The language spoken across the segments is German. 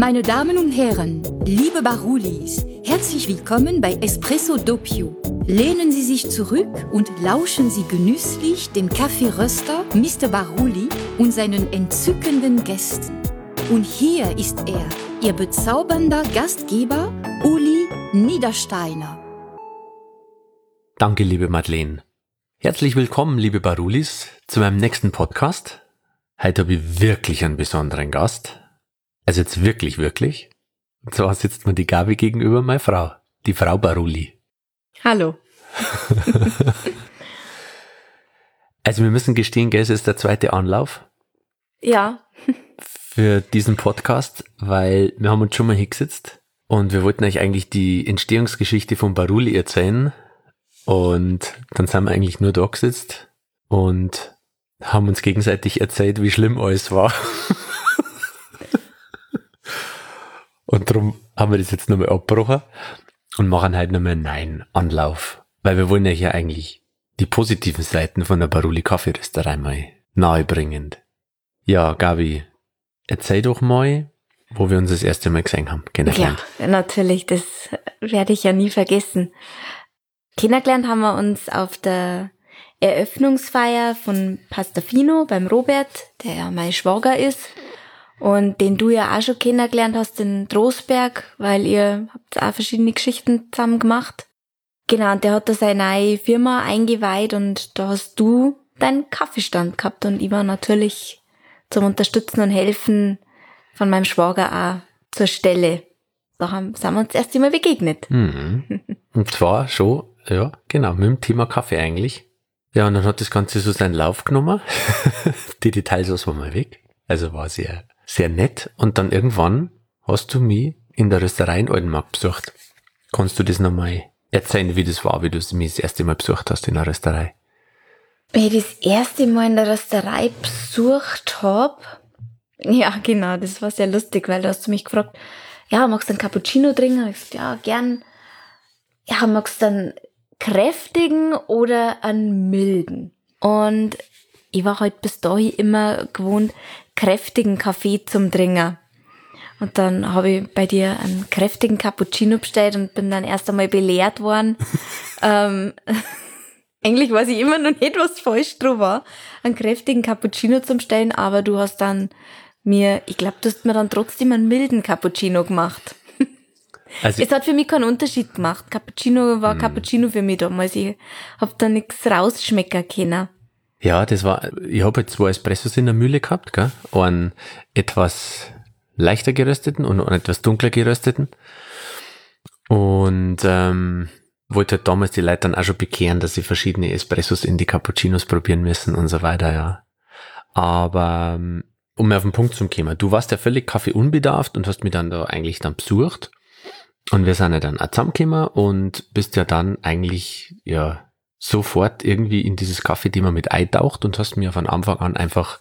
Meine Damen und Herren, liebe Barulis, herzlich willkommen bei Espresso Doppio. Lehnen Sie sich zurück und lauschen Sie genüsslich dem Kaffeeröster Mr. Baruli und seinen entzückenden Gästen. Und hier ist er, Ihr bezaubernder Gastgeber Uli Niedersteiner. Danke, liebe Madeleine. Herzlich willkommen, liebe Barulis, zu meinem nächsten Podcast. Heute habe ich wirklich einen besonderen Gast. Also jetzt wirklich, wirklich. Und zwar sitzt mir die Gabi gegenüber, meine Frau, die Frau Baruli. Hallo. also wir müssen gestehen, gell, es ist der zweite Anlauf. Ja. für diesen Podcast, weil wir haben uns schon mal hingesetzt und wir wollten euch eigentlich die Entstehungsgeschichte von Baruli erzählen. Und dann sind wir eigentlich nur da gesetzt und haben uns gegenseitig erzählt, wie schlimm alles war. Und darum haben wir das jetzt nochmal abgebrochen und machen halt nochmal einen neuen Anlauf. Weil wir wollen ja hier eigentlich die positiven Seiten von der Baruli Kaffeerösterei mal nahebringen. Ja, Gabi, erzähl doch mal, wo wir uns das erste Mal gesehen haben, kennengelernt. Ja, natürlich, das werde ich ja nie vergessen. Kennengelernt haben wir uns auf der Eröffnungsfeier von Pastafino beim Robert, der ja mein Schwager ist und den du ja auch schon kennengelernt hast in Trostberg, weil ihr habt auch verschiedene Geschichten zusammen gemacht. Genau, und der hat da seine neue Firma eingeweiht und da hast du deinen Kaffeestand gehabt und ich war natürlich zum Unterstützen und Helfen von meinem Schwager auch zur Stelle. Da haben, sind wir uns erst einmal begegnet. Mhm. Und zwar schon, ja, genau, mit dem Thema Kaffee eigentlich. Ja, und dann hat das Ganze so seinen Lauf genommen. Die Details lassen wir mal weg. Also war sehr sehr nett. Und dann irgendwann hast du mich in der Rösterei in Oldenmark besucht. Kannst du das nochmal erzählen, wie das war, wie du mich das erste Mal besucht hast in der Rösterei? Wie ich das erste Mal in der Rösterei besucht hab, ja, genau, das war sehr lustig, weil da hast du mich gefragt, ja, magst du einen Cappuccino trinken? Ich gesagt, ja, gern. Ja, magst du einen kräftigen oder einen milden? Und ich war halt bis dahin immer gewohnt, kräftigen Kaffee zum Trinken. Und dann habe ich bei dir einen kräftigen Cappuccino bestellt und bin dann erst einmal belehrt worden. ähm, eigentlich weiß ich immer noch nicht, was falsch dran war, einen kräftigen Cappuccino zum Stellen, aber du hast dann mir, ich glaube, du hast mir dann trotzdem einen milden Cappuccino gemacht. Also es hat für mich keinen Unterschied gemacht. Cappuccino war hm. Cappuccino für mich damals. Ich hab da nichts rausschmecken können. Ja, das war, ich habe jetzt zwei Espressos in der Mühle gehabt, gell? Einen etwas leichter gerösteten und einen etwas dunkler gerösteten. Und ähm, wollte halt damals die Leute dann auch schon bekehren, dass sie verschiedene Espressos in die Cappuccinos probieren müssen und so weiter, ja. Aber ähm, um mir auf den Punkt zu kommen, du warst ja völlig kaffeeunbedarft und hast mich dann da eigentlich dann besucht. Und wir sind ja dann auch zusammengekommen und bist ja dann eigentlich, ja, sofort irgendwie in dieses Kaffeethema mit eintaucht und hast mir von Anfang an einfach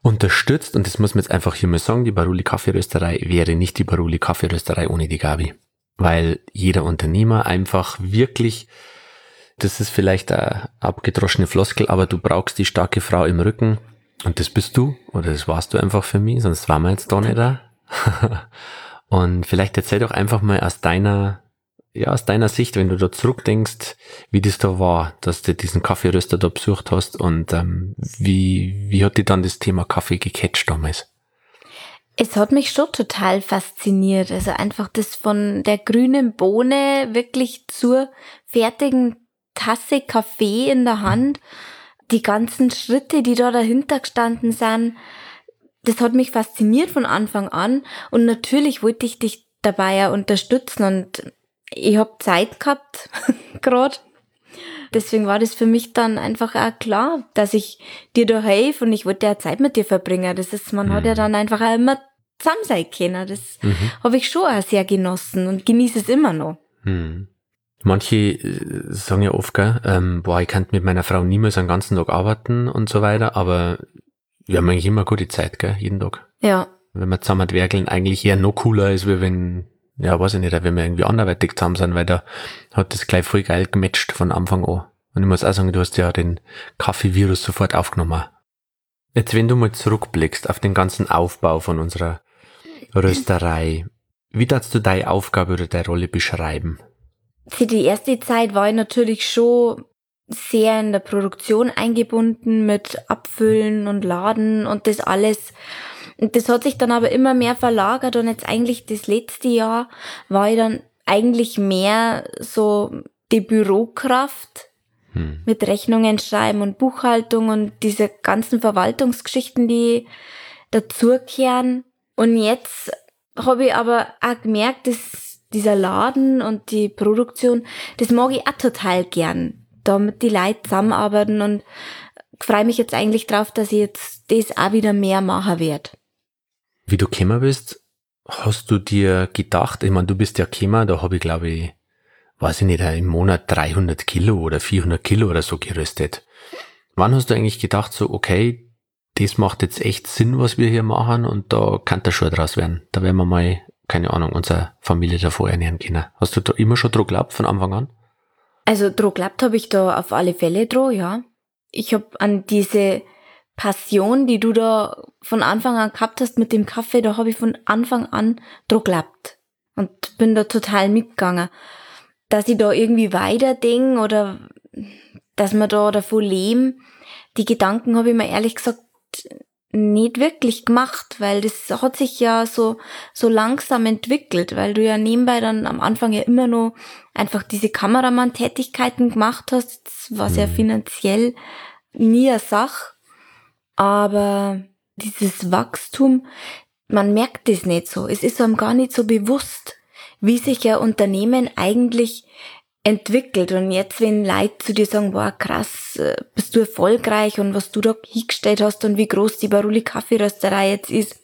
unterstützt. Und das muss man jetzt einfach hier mal sagen, die Baruli Kaffeerösterei wäre nicht die Baruli Kaffeerösterei ohne die Gabi. Weil jeder Unternehmer einfach wirklich, das ist vielleicht eine abgedroschene Floskel, aber du brauchst die starke Frau im Rücken. Und das bist du, oder das warst du einfach für mich, sonst waren wir jetzt da nicht da. und vielleicht erzähl doch einfach mal aus deiner ja, aus deiner Sicht, wenn du da zurückdenkst, wie das da war, dass du diesen Kaffeeröster da besucht hast und ähm, wie, wie hat dir dann das Thema Kaffee gecatcht damals? Es hat mich schon total fasziniert. Also einfach das von der grünen Bohne wirklich zur fertigen Tasse Kaffee in der Hand. Die ganzen Schritte, die da dahinter gestanden sind, das hat mich fasziniert von Anfang an. Und natürlich wollte ich dich dabei ja unterstützen und ich habe Zeit gehabt, gerade. Deswegen war das für mich dann einfach auch klar, dass ich dir da helfe und ich wollte ja Zeit mit dir verbringen. Das ist, man mhm. hat ja mhm. dann einfach auch immer zusammen sein können. Das mhm. habe ich schon auch sehr genossen und genieße es immer noch. Mhm. Manche äh, sagen ja oft, gell, ähm, boah, ich kann mit meiner Frau niemals einen ganzen Tag arbeiten und so weiter, aber wir haben eigentlich immer gute Zeit, gell, jeden Tag. Ja. Wenn wir zusammen werkeln, eigentlich eher noch cooler, als wenn ja, weiß ich nicht, wenn wir irgendwie anderweitig zusammen sind, weil da hat das gleich voll geil gematcht von Anfang an. Und ich muss auch sagen, du hast ja den Kaffee-Virus sofort aufgenommen. Jetzt, wenn du mal zurückblickst auf den ganzen Aufbau von unserer Rösterei. Wie darfst du deine Aufgabe oder deine Rolle beschreiben? Für die erste Zeit war ich natürlich schon sehr in der Produktion eingebunden mit Abfüllen und Laden und das alles. Und das hat sich dann aber immer mehr verlagert und jetzt eigentlich das letzte Jahr war ich dann eigentlich mehr so die Bürokraft hm. mit Rechnungen schreiben und Buchhaltung und diese ganzen Verwaltungsgeschichten, die dazukehren. Und jetzt habe ich aber auch gemerkt, dass dieser Laden und die Produktion, das mag ich auch total gern, da mit die Leute zusammenarbeiten und freue mich jetzt eigentlich drauf, dass ich jetzt das auch wieder mehr machen werde. Wie du gekommen bist, hast du dir gedacht, ich meine, du bist ja gekommen, da habe ich glaube ich, weiß ich nicht, im Monat 300 Kilo oder 400 Kilo oder so geröstet. Wann hast du eigentlich gedacht, so, okay, das macht jetzt echt Sinn, was wir hier machen und da kann der schon draus werden. Da werden wir mal, keine Ahnung, unsere Familie davor ernähren können. Hast du da immer schon Druck geglaubt von Anfang an? Also Druck geglaubt habe ich da auf alle Fälle drauf, ja. Ich habe an diese Passion, die du da von Anfang an gehabt hast mit dem Kaffee, da habe ich von Anfang an Druck geglaubt und bin da total mitgegangen. Dass ich da irgendwie weiter denke oder dass wir da davon leben, die Gedanken habe ich mir ehrlich gesagt nicht wirklich gemacht, weil das hat sich ja so, so langsam entwickelt, weil du ja nebenbei dann am Anfang ja immer nur einfach diese Kameramann-Tätigkeiten gemacht hast, was ja mhm. finanziell nie eine Sache, aber dieses Wachstum, man merkt es nicht so, es ist einem gar nicht so bewusst, wie sich ein Unternehmen eigentlich entwickelt. Und jetzt, wenn Leute zu dir sagen, wow, krass, äh, bist du erfolgreich und was du da hingestellt hast und wie groß die Baruli Kaffeerösterei jetzt ist.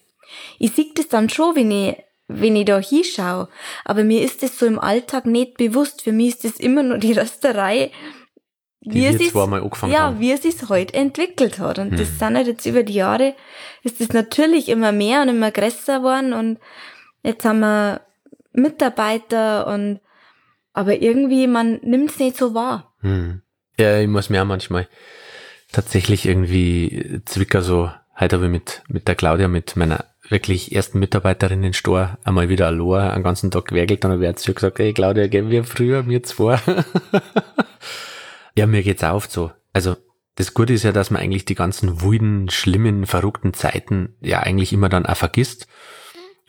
Ich sehe das dann schon, wenn ich, wenn ich da hinschaue. Aber mir ist das so im Alltag nicht bewusst. Für mich ist das immer nur die Rösterei, die wie es zweimal angefangen ja, haben. wie es sich heute entwickelt hat. Und hm. das sind halt jetzt über die Jahre, ist das natürlich immer mehr und immer größer geworden und jetzt haben wir Mitarbeiter und aber irgendwie, man nimmt es nicht so wahr. Hm. Ja, ich muss mir auch manchmal tatsächlich irgendwie zwicker so, heute habe ich mit, mit der Claudia, mit meiner wirklich ersten Mitarbeiterin in Store einmal wieder allein einen ganzen Tag gewerkelt und dann habe ich zu gesagt, hey Claudia, gehen wir früher, mir zwei. ja, mir geht's auch oft so. Also, das Gute ist ja, dass man eigentlich die ganzen wilden, schlimmen, verrückten Zeiten ja eigentlich immer dann auch vergisst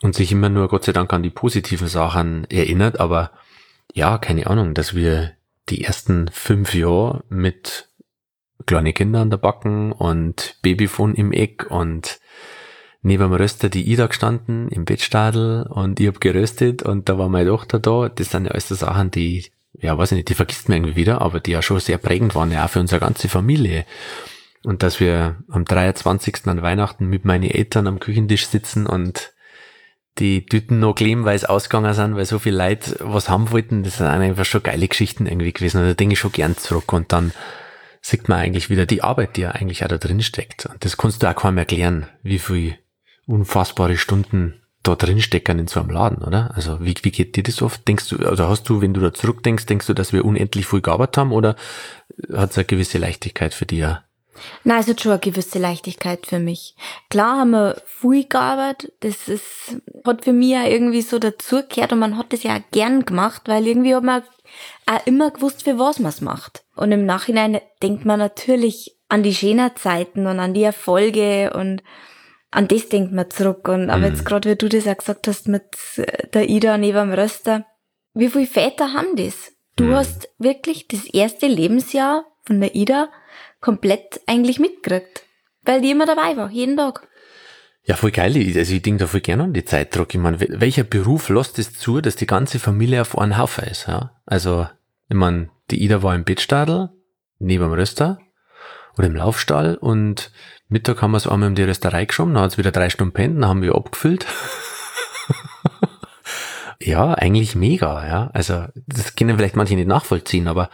und sich immer nur Gott sei Dank an die positiven Sachen erinnert, aber ja, keine Ahnung, dass wir die ersten fünf Jahre mit kleinen Kindern an der Backen und Babyfon im Eck und neben dem Röster die Ida gestanden im Bettstadel und ich hab geröstet und da war meine Tochter da. Das sind ja alles so Sachen, die, ja, weiß ich nicht, die vergisst man irgendwie wieder, aber die ja schon sehr prägend waren, ja auch für unsere ganze Familie. Und dass wir am 23. an Weihnachten mit meinen Eltern am Küchentisch sitzen und die Tüten noch kleben, weil es ausgegangen sind, weil so viele Leute was haben wollten. Das sind einfach schon geile Geschichten irgendwie gewesen. Und da denke ich schon gern zurück. Und dann sieht man eigentlich wieder die Arbeit, die ja eigentlich auch da drin steckt. Und das kannst du auch kaum erklären, wie viel unfassbare Stunden da drin stecken in so einem Laden, oder? Also wie, wie geht dir das oft? Denkst du, oder hast du, wenn du da zurückdenkst, denkst du, dass wir unendlich viel gearbeitet haben oder hat es eine gewisse Leichtigkeit für dich? Nein, es hat schon eine gewisse Leichtigkeit für mich. Klar haben wir viel gearbeitet, das ist, hat für mich ja irgendwie so dazugehört und man hat das ja auch gern gemacht, weil irgendwie hat man auch immer gewusst, für was man es macht. Und im Nachhinein denkt man natürlich an die schönen Zeiten und an die Erfolge und an das denkt man zurück. Und aber mhm. jetzt gerade, wie du das auch gesagt hast mit der Ida neben dem Röster, wie viele Väter haben das? Du mhm. hast wirklich das erste Lebensjahr von der Ida komplett eigentlich mitgekriegt. Weil die immer dabei war, jeden Tag. Ja, voll geil. Also ich denke da voll gerne an die Zeitdruck. Ich meine, welcher Beruf lässt es zu, dass die ganze Familie auf einen Haufen ist? Ja? Also, ich meine, die Ida war im Bettstadel, neben dem Röster oder im Laufstall und Mittag haben wir es einmal in die Rösterei geschoben, dann hat es wieder drei Stunden pennt, dann haben wir abgefüllt. ja, eigentlich mega, ja. Also, das können vielleicht manche nicht nachvollziehen, aber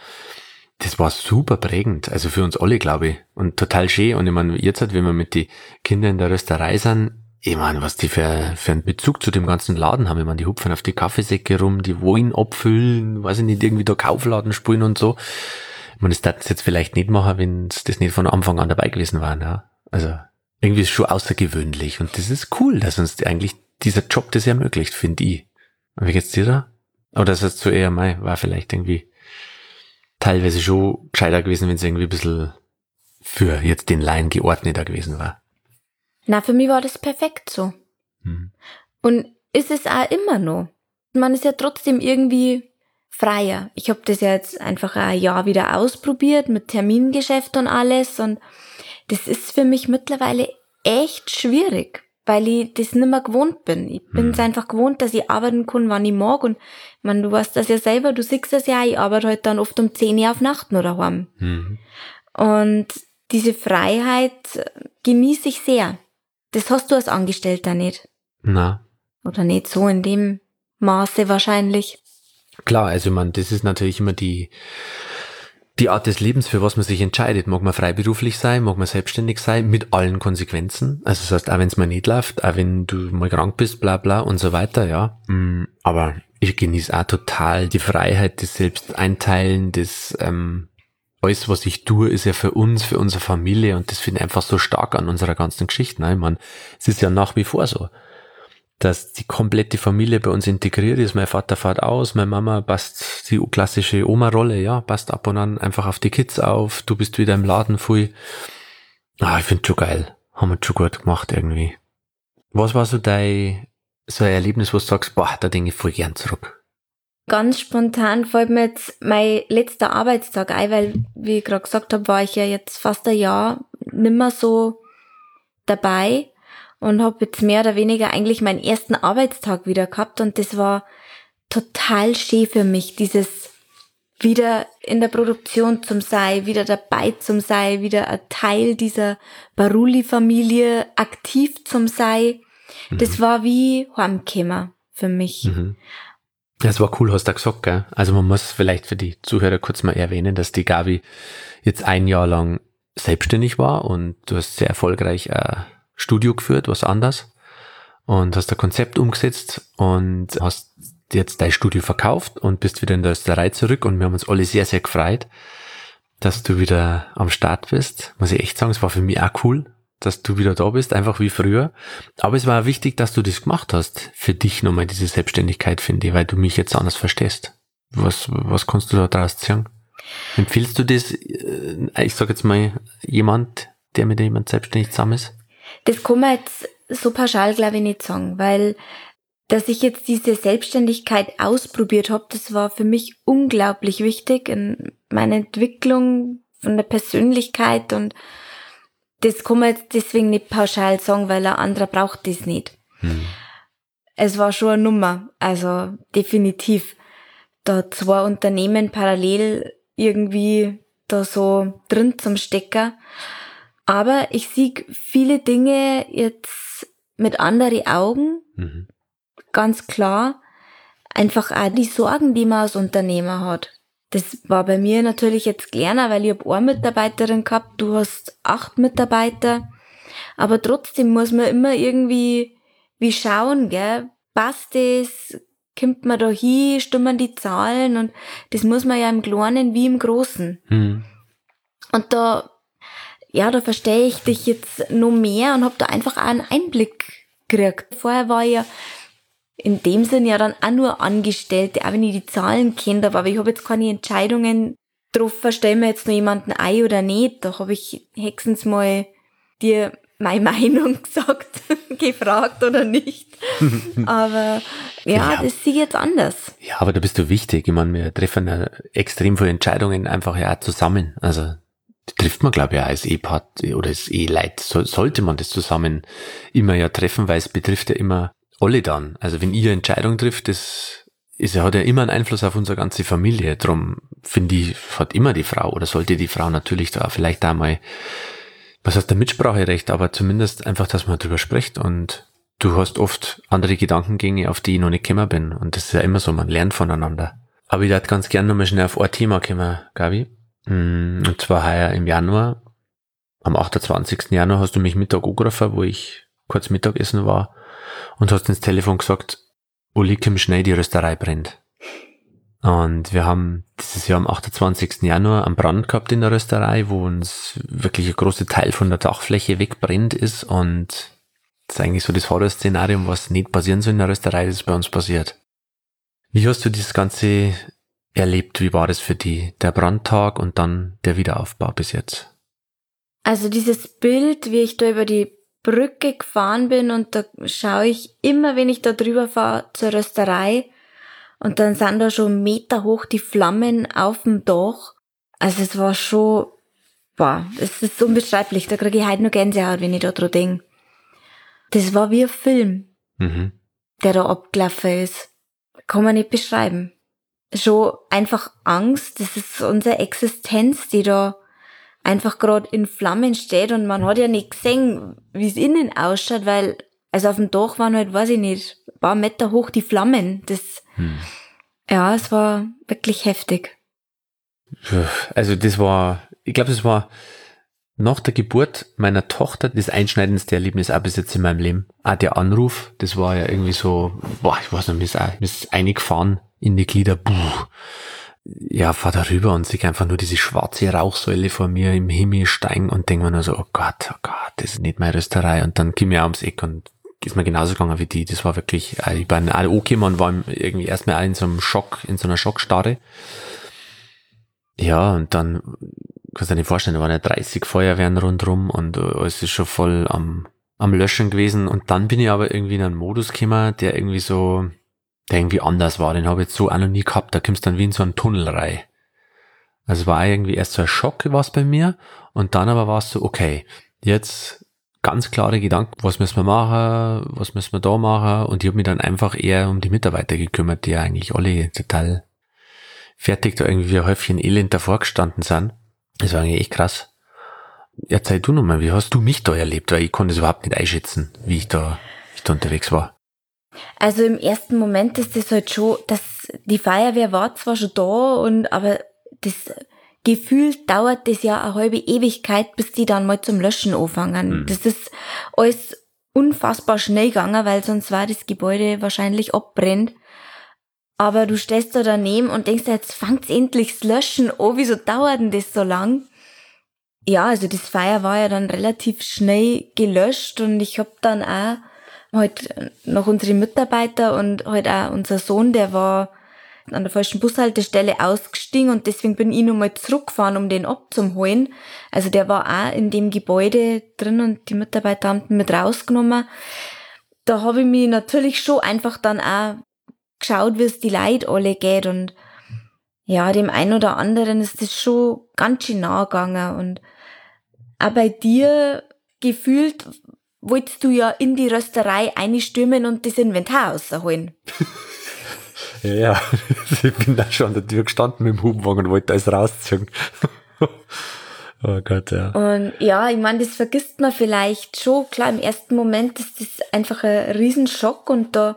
das war super prägend, also für uns alle, glaube ich. Und total schön. Und ich meine, jetzt halt, wenn wir mit den Kindern in der Rösterei sind, ich meine, was die für, für einen Bezug zu dem ganzen Laden haben. Ich meine, die hupfen auf die Kaffeesäcke rum, die Wein abfüllen, weiß ich nicht, irgendwie da Kaufladen spielen und so. Ich meine, das darf jetzt vielleicht nicht machen, wenn das nicht von Anfang an dabei gewesen war. Ja. Also irgendwie ist es schon außergewöhnlich und das ist cool, dass uns eigentlich dieser Job das ermöglicht, finde ich. Wie geht's dir da? Oder ist das zu eher mein, war vielleicht irgendwie teilweise schon gescheiter gewesen, wenn es irgendwie ein bisschen für jetzt den Laien geordneter gewesen war. Na, für mich war das perfekt so. Hm. Und ist es auch immer noch. Man ist ja trotzdem irgendwie freier. Ich habe das ja jetzt einfach ein Jahr wieder ausprobiert mit Termingeschäft und alles und das ist für mich mittlerweile echt schwierig, weil ich das nicht mehr gewohnt bin. Ich bin es hm. einfach gewohnt, dass ich arbeiten kann, wann ich mag und man, du weißt das ja selber, du siehst das ja, ich arbeite halt dann oft um 10 Uhr auf Nacht oder daheim. Mhm. Und diese Freiheit genieße ich sehr. Das hast du als Angestellter nicht. Na. Oder nicht so in dem Maße wahrscheinlich. Klar, also man, das ist natürlich immer die, die Art des Lebens, für was man sich entscheidet. Mag man freiberuflich sein, mag man selbstständig sein, mit allen Konsequenzen. Also das heißt, auch wenn es mal nicht läuft, auch wenn du mal krank bist, bla bla und so weiter, ja. Mm, aber ich genieße auch total die Freiheit des Selbsteinteilen, des ähm, alles, was ich tue, ist ja für uns, für unsere Familie und das finde ich einfach so stark an unserer ganzen Geschichte. Ne? Ich meine, es ist ja nach wie vor so, dass die komplette Familie bei uns integriert ist. Mein Vater fährt aus, meine Mama passt die klassische Oma-Rolle, ja, passt ab und an einfach auf die Kids auf, du bist wieder im Laden voll. Ah, ich finde schon geil. Haben wir schon gut gemacht irgendwie. Was war so dein, so ein Erlebnis, wo du sagst, boah, da denke ich voll gern zurück? Ganz spontan fällt mir jetzt mein letzter Arbeitstag ein, weil, wie ich gerade gesagt habe, war ich ja jetzt fast ein Jahr nimmer so dabei und habe jetzt mehr oder weniger eigentlich meinen ersten Arbeitstag wieder gehabt und das war total schön für mich, dieses wieder in der Produktion zum sei, wieder dabei zum sei, wieder ein Teil dieser Baruli-Familie aktiv zum sei. Mhm. Das war wie Heimkämmer für mich. Mhm. Das war cool, hast du gesagt, gell? Also man muss vielleicht für die Zuhörer kurz mal erwähnen, dass die Gabi jetzt ein Jahr lang selbstständig war und du hast sehr erfolgreich ein Studio geführt, was anders und hast ein Konzept umgesetzt und hast jetzt dein Studio verkauft und bist wieder in der Österei zurück und wir haben uns alle sehr, sehr gefreut, dass du wieder am Start bist. Muss ich echt sagen, es war für mich auch cool, dass du wieder da bist, einfach wie früher. Aber es war wichtig, dass du das gemacht hast. Für dich nochmal diese Selbstständigkeit, finde ich, weil du mich jetzt anders verstehst. Was, was kannst du da draus sagen? Empfiehlst du das, äh, ich sag jetzt mal, jemand, der mit jemand selbstständig zusammen ist? Das kann man jetzt so pauschal, glaube ich, nicht sagen, weil dass ich jetzt diese Selbstständigkeit ausprobiert habe, das war für mich unglaublich wichtig in meiner Entwicklung von der Persönlichkeit und das kann man jetzt deswegen nicht pauschal sagen, weil ein anderer braucht das nicht. Hm. Es war schon eine Nummer, also definitiv. Da zwei Unternehmen parallel irgendwie da so drin zum Stecker. Aber ich sehe viele Dinge jetzt mit anderen Augen, mhm. ganz klar. Einfach auch die Sorgen, die man als Unternehmer hat. Das war bei mir natürlich jetzt kleiner, weil ich habe eine Mitarbeiterin gehabt, du hast acht Mitarbeiter. Aber trotzdem muss man immer irgendwie wie schauen, gell? Passt das? Kommt man da hin? Stimmen die Zahlen? Und das muss man ja im Kleinen wie im Großen. Mhm. Und da, ja, da verstehe ich dich jetzt noch mehr und habe da einfach auch einen Einblick gekriegt. Vorher war ich ja in dem Sinn ja dann auch nur Angestellte, auch wenn ich die Zahlen kenne, aber ich habe jetzt keine Entscheidungen getroffen, stellen wir jetzt noch jemanden ein oder nicht. Da habe ich hexens mal dir meine Meinung gesagt, gefragt oder nicht. aber ja, ja, das sehe ich jetzt anders. Ja, aber da bist du wichtig. Ich meine, wir treffen ja extrem viele Entscheidungen einfach ja auch zusammen. Also trifft man, glaube ich, auch als Ehepaar oder als Eheleit. So, sollte man das zusammen immer ja treffen, weil es betrifft ja immer alle dann. Also wenn ihr Entscheidung trifft, das ist, hat ja immer einen Einfluss auf unsere ganze Familie. Drum finde ich, hat immer die Frau oder sollte die Frau natürlich da vielleicht da mal, was heißt der Mitspracherecht, aber zumindest einfach, dass man darüber spricht und du hast oft andere Gedankengänge, auf die ich noch nicht gekommen bin. Und das ist ja immer so, man lernt voneinander. Aber ich würde ganz gerne nochmal schnell auf ein Thema kommen, Gabi. Mm, und zwar heuer im Januar. Am 28. Januar hast du mich Mittag angerufen, wo ich kurz Mittagessen war und hast ins Telefon gesagt, Uli, komm schnell, die Rösterei brennt. Und wir haben dieses Jahr am 28. Januar einen Brand gehabt in der Rösterei, wo uns wirklich ein großer Teil von der Dachfläche wegbrennt ist und ist eigentlich so das Horrorszenarium, was nicht passieren soll in der Rösterei, das ist bei uns passiert. Wie hast du dieses Ganze erlebt? Wie war das für die? Der Brandtag und dann der Wiederaufbau bis jetzt? Also dieses Bild, wie ich da über die Brücke gefahren bin und da schaue ich immer, wenn ich da drüber fahre, zur Rösterei und dann sind da schon Meter hoch die Flammen auf dem Dach. Also es war schon, boah, es ist unbeschreiblich. Da kriege ich heute nur Gänsehaut, wenn ich da dran denke. Das war wie ein Film, mhm. der da abgelaufen ist. Kann man nicht beschreiben. Schon einfach Angst, das ist unsere Existenz, die da einfach gerade in Flammen steht und man hat ja nicht gesehen, wie es innen ausschaut, weil, also auf dem Dach waren halt, weiß ich nicht, ein paar Meter hoch die Flammen. Das, hm. ja, es war wirklich heftig. Also das war, ich glaube, das war nach der Geburt meiner Tochter das einschneidendste Erlebnis auch bis jetzt in meinem Leben. Auch der Anruf, das war ja irgendwie so, boah, ich weiß nicht, mir ist, auch, mir ist eingefahren in die Glieder, buh ja, fahr darüber und sehe einfach nur diese schwarze Rauchsäule vor mir im Himmel steigen und denke mir nur so, oh Gott, oh Gott, das ist nicht meine Rösterei. Und dann ging mir ums Eck und ist mir genauso gegangen wie die. Das war wirklich, äh, ich bin alle angekommen und war irgendwie erstmal in so einem Schock, in so einer Schockstarre. Ja, und dann, kannst dir nicht vorstellen, da waren ja 30 Feuerwehren rundrum und äh, es ist schon voll am, am Löschen gewesen. Und dann bin ich aber irgendwie in einen Modus gekommen, der irgendwie so, der irgendwie anders war. Den habe ich jetzt so auch noch nie gehabt. Da kommst du dann wie in so einen Tunnel rein. Also war irgendwie erst so ein Schock was bei mir und dann aber war es so, okay, jetzt ganz klare Gedanken, was müssen wir machen, was müssen wir da machen und ich habe mich dann einfach eher um die Mitarbeiter gekümmert, die ja eigentlich alle total fertig da irgendwie wie ein Häufchen Elend davor gestanden sind. Das war eigentlich echt krass. Erzähl du nochmal, wie hast du mich da erlebt? Weil ich konnte es überhaupt nicht einschätzen, wie ich da, wie ich da unterwegs war. Also im ersten Moment ist das halt schon, dass die Feuerwehr war zwar schon da und aber das gefühlt dauert das ja eine halbe Ewigkeit, bis die dann mal zum Löschen anfangen. Mhm. Das ist alles unfassbar schnell gegangen, weil sonst war das Gebäude wahrscheinlich abbrennt. Aber du stehst da daneben und denkst, jetzt fangt's endlich das Löschen an, wieso dauert denn das so lang? Ja, also das Feuer war ja dann relativ schnell gelöscht und ich hab dann auch halt noch unsere Mitarbeiter und halt auch unser Sohn, der war an der falschen Bushaltestelle ausgestiegen und deswegen bin ich nochmal zurückgefahren, um den abzuholen. Also der war auch in dem Gebäude drin und die Mitarbeiter haben ihn mit rausgenommen. Da habe ich mich natürlich schon einfach dann auch geschaut, wie es die Leute alle geht und ja, dem einen oder anderen ist das schon ganz schön nahe gegangen und auch bei dir gefühlt wolltest du ja in die Rösterei einstürmen und das Inventar rausholen. ja, ja, ich bin da schon an der Tür gestanden mit dem Hubwagen und wollte alles rausziehen. oh Gott, ja. Und ja, ich meine, das vergisst man vielleicht schon. Klar, im ersten Moment ist das einfach ein Riesenschock und da,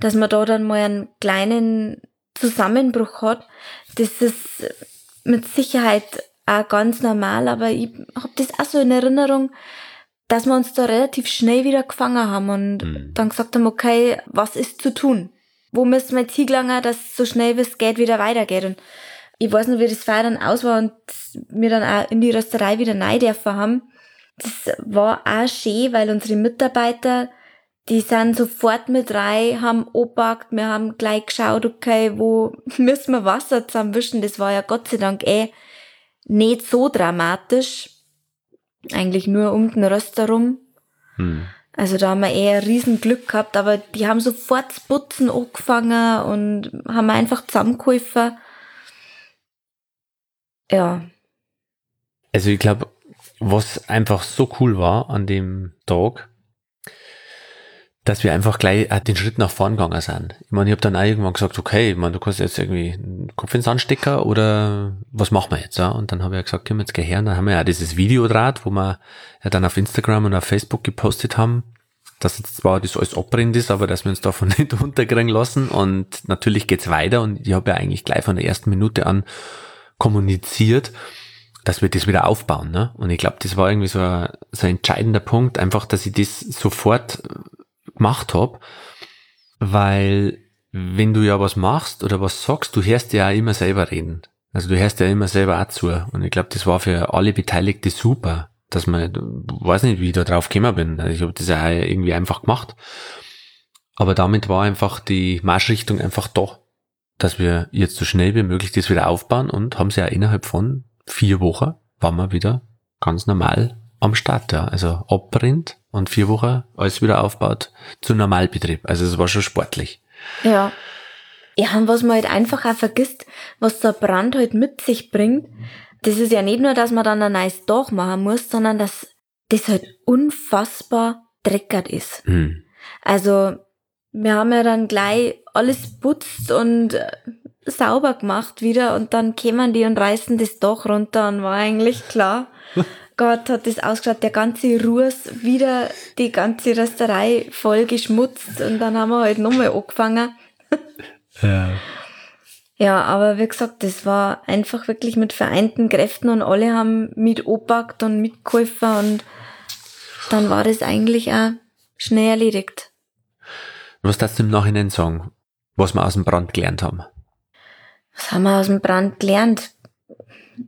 dass man da dann mal einen kleinen Zusammenbruch hat, das ist mit Sicherheit auch ganz normal, aber ich habe das auch so in Erinnerung, dass wir uns da relativ schnell wieder gefangen haben und mhm. dann gesagt haben, okay, was ist zu tun? Wo müssen wir jetzt hingelangen, dass so schnell wie es geht wieder weitergeht? Und ich weiß noch, wie das Feier dann aus war und wir dann auch in die Rösterei wieder rein dürfen haben. Das war auch schön, weil unsere Mitarbeiter, die sind sofort mit rein, haben opackt, wir haben gleich geschaut, okay, wo müssen wir Wasser zusammenwischen? Das war ja Gott sei Dank eh nicht so dramatisch eigentlich nur um den Röster rum. Hm. Also da haben wir eher riesen Glück gehabt, aber die haben sofort das Putzen angefangen und haben einfach zusammengeholfen. Ja. Also ich glaube, was einfach so cool war an dem Tag, dass wir einfach gleich den Schritt nach vorn gegangen sind. Ich meine, ich habe dann auch irgendwann gesagt, okay, ich meine, du kannst jetzt irgendwie einen Kopf ins Anstecker oder was machen wir jetzt? Ja? Und dann habe ich gesagt, komm, jetzt geh her. Und dann haben wir ja dieses Video draht, wo wir ja dann auf Instagram und auf Facebook gepostet haben, dass jetzt zwar das alles abbrennt ist, aber dass wir uns davon nicht unterkriegen lassen. Und natürlich geht's weiter und ich habe ja eigentlich gleich von der ersten Minute an kommuniziert, dass wir das wieder aufbauen. Ne? Und ich glaube, das war irgendwie so ein, so ein entscheidender Punkt, einfach, dass ich das sofort gemacht habe, weil wenn du ja was machst oder was sagst, du hörst ja auch immer selber reden. Also du hörst ja immer selber auch zu. Und ich glaube, das war für alle Beteiligte super. dass man, weiß nicht, wie ich da drauf gekommen bin. Also ich habe das ja irgendwie einfach gemacht. Aber damit war einfach die Marschrichtung einfach da, dass wir jetzt so schnell wie möglich das wieder aufbauen und haben sie ja innerhalb von vier Wochen waren wir wieder ganz normal am Start, ja. Also abbrennt und vier Wochen alles wieder aufbaut zu Normalbetrieb. Also es war schon sportlich. Ja. Ja, und was man halt einfach auch vergisst, was der Brand halt mit sich bringt, das ist ja nicht nur, dass man dann ein neues Dach machen muss, sondern dass das halt unfassbar dreckert ist. Hm. Also, wir haben ja dann gleich alles putzt und äh, sauber gemacht wieder und dann kämen die und reißen das Dach runter und war eigentlich klar. Gott hat das ausgeschaut, der ganze Ruß, wieder die ganze Rösterei voll geschmutzt und dann haben wir halt nochmal angefangen. Ja. Ja, aber wie gesagt, das war einfach wirklich mit vereinten Kräften und alle haben mit opackt und mitgeholfen und dann war das eigentlich auch schnell erledigt. Was darfst du im Nachhinein sagen, was wir aus dem Brand gelernt haben? Was haben wir aus dem Brand gelernt?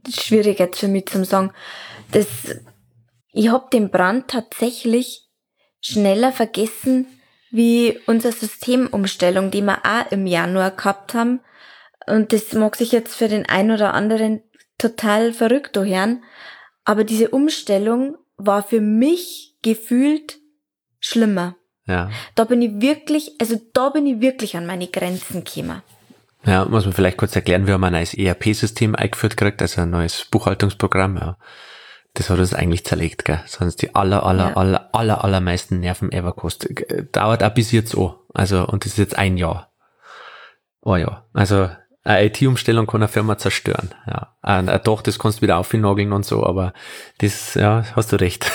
Schwierig jetzt für mich zu sagen. Das, ich hab den Brand tatsächlich schneller vergessen wie unsere Systemumstellung, die wir auch im Januar gehabt haben. Und das mag sich jetzt für den einen oder anderen total verrückt hören. Aber diese Umstellung war für mich gefühlt schlimmer. Ja. Da bin ich wirklich, also da bin ich wirklich an meine Grenzen gekommen. Ja, muss man vielleicht kurz erklären, wir haben ein neues ERP-System eingeführt gekriegt, also ein neues Buchhaltungsprogramm, ja. Das hat uns eigentlich zerlegt, gell. Uns die aller, aller, Ja. aller, aller, allermeisten Nerven ever gekostet. Dauert auch bis jetzt an. Also, und das ist jetzt ein Jahr. Oh ja. Also, eine IT-Umstellung kann eine Firma zerstören. Ja. Ein Dach, das kannst du wieder aufnageln und so, aber das, ja, hast du recht.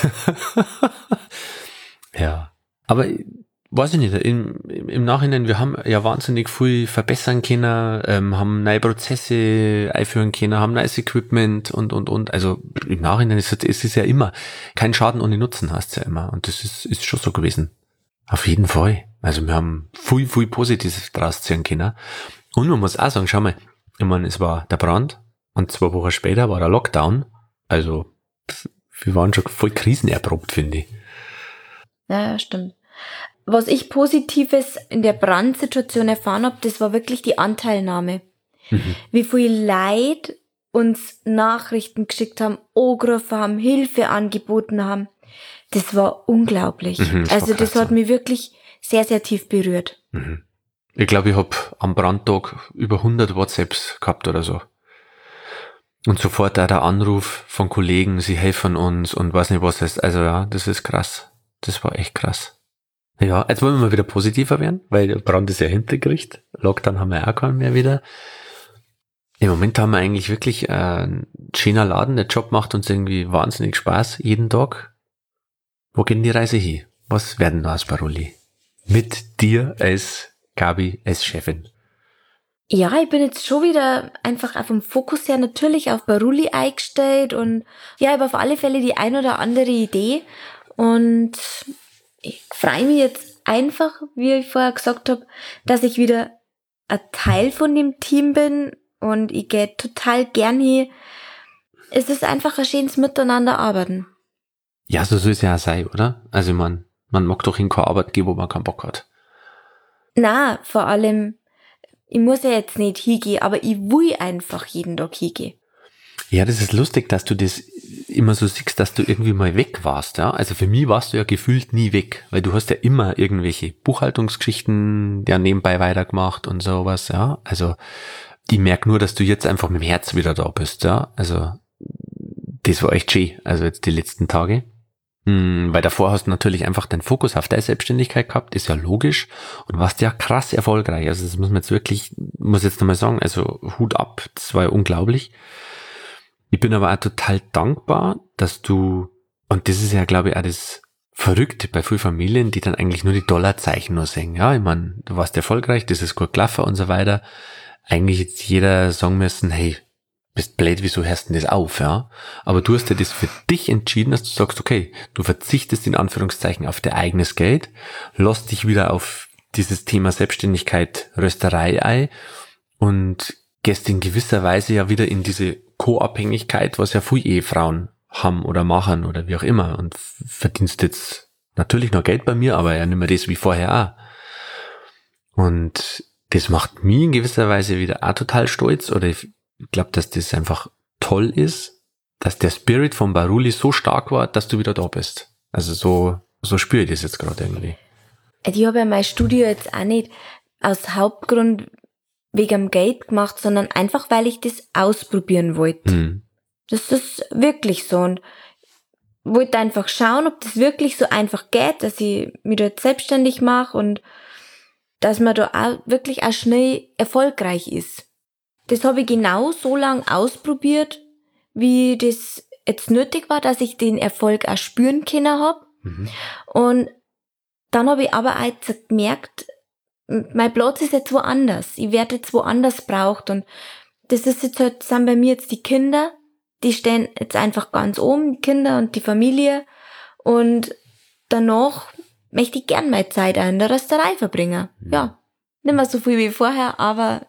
ja. Aber weiß ich nicht, im, im Nachhinein, wir haben ja wahnsinnig viel verbessern können, ähm, haben neue Prozesse einführen können, haben neues Equipment und, und, und. Also im Nachhinein ist es, ist ja immer, kein Schaden ohne Nutzen hast ja immer. Und das ist, ist schon so gewesen. Auf jeden Fall. Also wir haben viel, viel Positives draus ziehen können. Und man muss auch sagen, schau mal, ich meine, es war der Brand und zwei Wochen später war der Lockdown. Also wir waren schon voll krisenerprobt, finde ich. Ja, stimmt. Was ich Positives in der Brandsituation erfahren habe, das war wirklich die Anteilnahme. Mhm. Wie viel Leid uns Nachrichten geschickt haben, angerufen haben, Hilfe angeboten haben. Das war unglaublich. Mhm, das war also das krass, hat mich wirklich sehr, sehr tief berührt. Mhm. Ich glaube, ich hab am Brandtag über 100 WhatsApps gehabt oder so. Und sofort auch der Anruf von Kollegen, sie helfen uns und weiß nicht was heißt. Also ja, das ist krass. Das war echt krass. Ja, jetzt wollen wir mal wieder positiver werden, weil Brand ist ja hintergericht. Lockdown haben wir auch keinen mehr wieder. Im Moment haben wir eigentlich wirklich einen schöner Laden. Der Job macht uns irgendwie wahnsinnig Spaß jeden Tag. Wo geht denn die Reise hin? Was werden da aus Baroli? Mit dir als Gabi als Chefin. Ja, ich bin jetzt schon wieder einfach auf dem Fokus her natürlich auf Baruli eingestellt und ja, habe auf alle Fälle die ein oder andere Idee und ich freue mich jetzt einfach, wie ich vorher gesagt habe, dass ich wieder ein Teil von dem Team bin und ich gehe total gern hier. Es ist einfach ein schönes Miteinander arbeiten. Ja, so soll es ja auch sein, oder? Also man, man mag doch in keine Arbeit gehen, wo man keinen Bock hat. Na, vor allem, ich muss ja jetzt nicht hingehen, aber ich will einfach jeden Tag hingehen. Ja, das ist lustig, dass du das immer so siehst, dass du irgendwie mal weg warst, ja. Also für mich warst du ja gefühlt nie weg, weil du hast ja immer irgendwelche Buchhaltungsgeschichten ja nebenbei weitergemacht und sowas, ja. Also ich merk nur, dass du jetzt einfach mit dem Herz wieder da bist, ja. Also das war echt schön, also jetzt die letzten Tage. Hm, weil davor hast du natürlich einfach den Fokus auf deine Selbstständigkeit gehabt, ist ja logisch und warst ja krass erfolgreich. Also das muss man jetzt wirklich, muss jetzt nochmal sagen, also Hut ab, das war ja unglaublich. Ich bin aber auch total dankbar, dass du, und das ist ja, glaube ich, auch das Verrückte bei vielen Familien, die dann eigentlich nur die Dollarzeichen nur sehen. Ja, ich meine, du warst erfolgreich, das ist gut gelaufen und so weiter. Eigentlich jetzt jeder sagen müssen, hey, bist blöd, wieso hörst du denn das auf, ja? Aber du hast ja das für dich entschieden, dass du sagst, okay, du verzichtest in Anführungszeichen auf dein eigenes Geld, lässt dich wieder auf dieses Thema Selbstständigkeit, Rösterei ein und gehst in gewisser Weise ja wieder in diese Co-Abhängigkeit, was ja viele Ehefrauen haben oder machen oder wie auch immer und verdienst jetzt natürlich noch Geld bei mir, aber ja nicht mehr das wie vorher auch. Und das macht mich in gewisser Weise wieder auch total stolz oder ich glaube, dass das einfach toll ist, dass der Spirit von Baruli so stark war, dass du wieder da bist. Also so, so spüre ich das jetzt gerade irgendwie. Ich habe ja mein Studio jetzt auch nicht aus Hauptgrund wegen dem Geld gemacht, sondern einfach, weil ich das ausprobieren wollte. Mhm. Das ist wirklich so. Und wollte einfach schauen, ob das wirklich so einfach geht, dass ich mich dort selbstständig mache und dass man da auch wirklich auch schnell erfolgreich ist. Das habe ich genau so lange ausprobiert, wie das jetzt nötig war, dass ich den Erfolg auch spüren können habe. Mhm. Und dann habe ich aber auch gemerkt, mein Platz ist jetzt woanders. Ich werde jetzt woanders braucht und das ist jetzt halt, sind bei mir jetzt die Kinder, die stehen jetzt einfach ganz oben, die Kinder und die Familie und danach möchte ich gern meine Zeit auch in der Rösterei verbringen. Mhm. Ja, nicht mehr so viel wie vorher, aber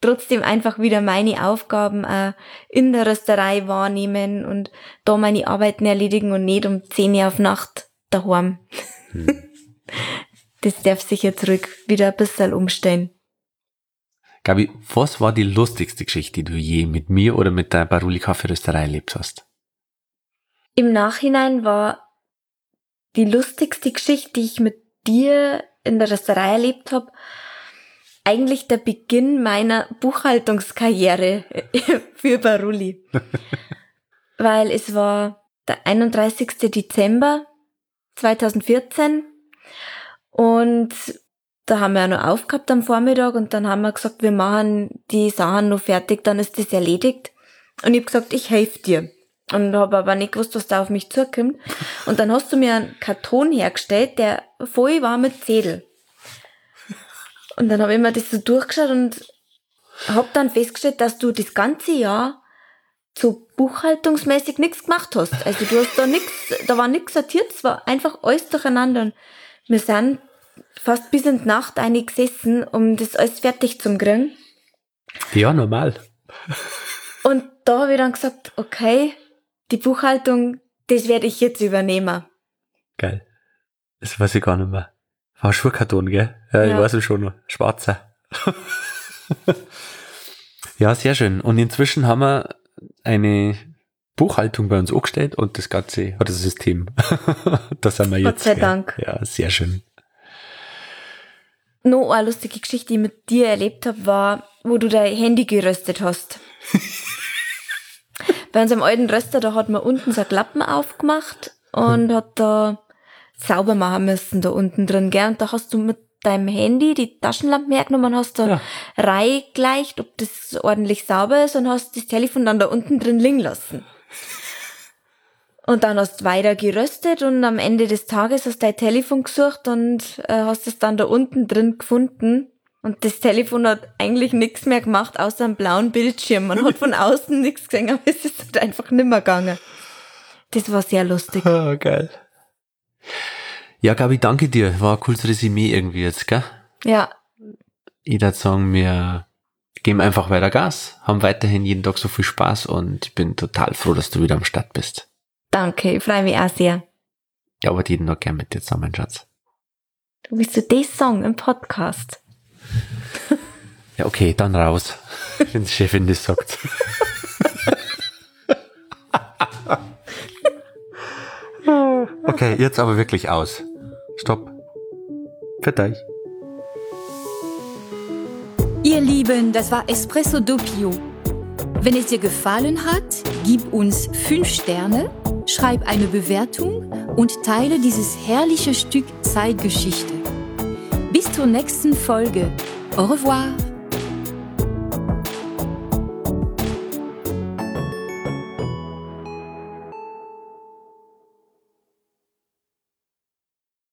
trotzdem einfach wieder meine Aufgaben äh, in der Rösterei wahrnehmen und da meine Arbeiten erledigen und nicht um 10 Uhr auf Nacht daheim. Hm. Das darf sich jetzt zurück wieder ein bisschen umstellen. Gabi, was war die lustigste Geschichte, die du je mit mir oder mit der Baruli Kaffeerösterei erlebt hast? Im Nachhinein war die lustigste Geschichte, die ich mit dir in der Rösterei erlebt habe, eigentlich der Beginn meiner Buchhaltungskarriere für Baruli. Weil es war der 31. Dezember 2014 und da haben wir ja noch aufgehabt am Vormittag und dann haben wir gesagt, wir machen die Sachen noch fertig, dann ist das erledigt. Und ich habe gesagt, ich helfe dir. Und habe aber nicht gewusst, was da auf mich zukommt. Und dann hast du mir einen Karton hergestellt, der voll war mit Zettel. Und dann habe ich mir das so durchgeschaut und habe dann festgestellt, dass du das ganze Jahr so buchhaltungsmäßig nichts gemacht hast. Also du hast da nichts, da war nichts sortiert, es war einfach alles durcheinander. Und wir sind fast bis in die Nacht eingesessen, um das alles fertig zu kriegen. Ja, normal. Und da habe ich dann gesagt, okay, die Buchhaltung, das werde ich jetzt übernehmen. Geil. Das weiß ich gar nicht mehr. War ein Schulkarton, gell? Ja, ja. ich weiß es schon noch. Schwarzer. ja, sehr schön. Und inzwischen haben wir eine Buchhaltung bei uns angestellt und das ganze, oder das System. das haben wir jetzt. Gott sei Dank. Ja, sehr schön. Noch eine lustige Geschichte, die ich mit dir erlebt habe, war, wo du dein Handy geröstet hast. Bei unserem alten Röster, da hat man unten so Klappen aufgemacht und hat da sauber machen müssen da unten drin, gell? Und da hast du mit deinem Handy die Taschenlampe hergenommen, hast da ja. reingleicht, ob das ordentlich sauber ist und hast das Telefon dann da unten drin liegen lassen. Und dann hast du weiter geröstet und am Ende des Tages hast du dein Telefon gesucht und äh, hast es dann da unten drin gefunden. Und das Telefon hat eigentlich nichts mehr gemacht, außer einem blauen Bildschirm. Man hat von außen nichts gesehen, aber es ist halt einfach nimmer gegangen. Das war sehr lustig. Oh, geil. Ja, Gabi, danke dir. War ein cooles Resümee irgendwie jetzt, gell? Ja. Ich würde sagen, wir geben einfach weiter Gas, haben weiterhin jeden Tag so viel Spaß und ich bin total froh, dass du wieder am Start bist. Danke, ich freue mich auch sehr. Ja, aber jeden Tag gern mit dir zusammen, Schatz. Du bist so das Song im Podcast. ja, okay, dann raus, wenn die Chefin das sagt. okay, jetzt aber wirklich aus. Stopp. Für dich. Ihr Lieben, das war Espresso Doppio. Wenn es dir gefallen hat, gib uns 5 Sterne schreib eine Bewertung und teile dieses herrliche Stück Zeitgeschichte. Bis zur nächsten Folge. Au revoir.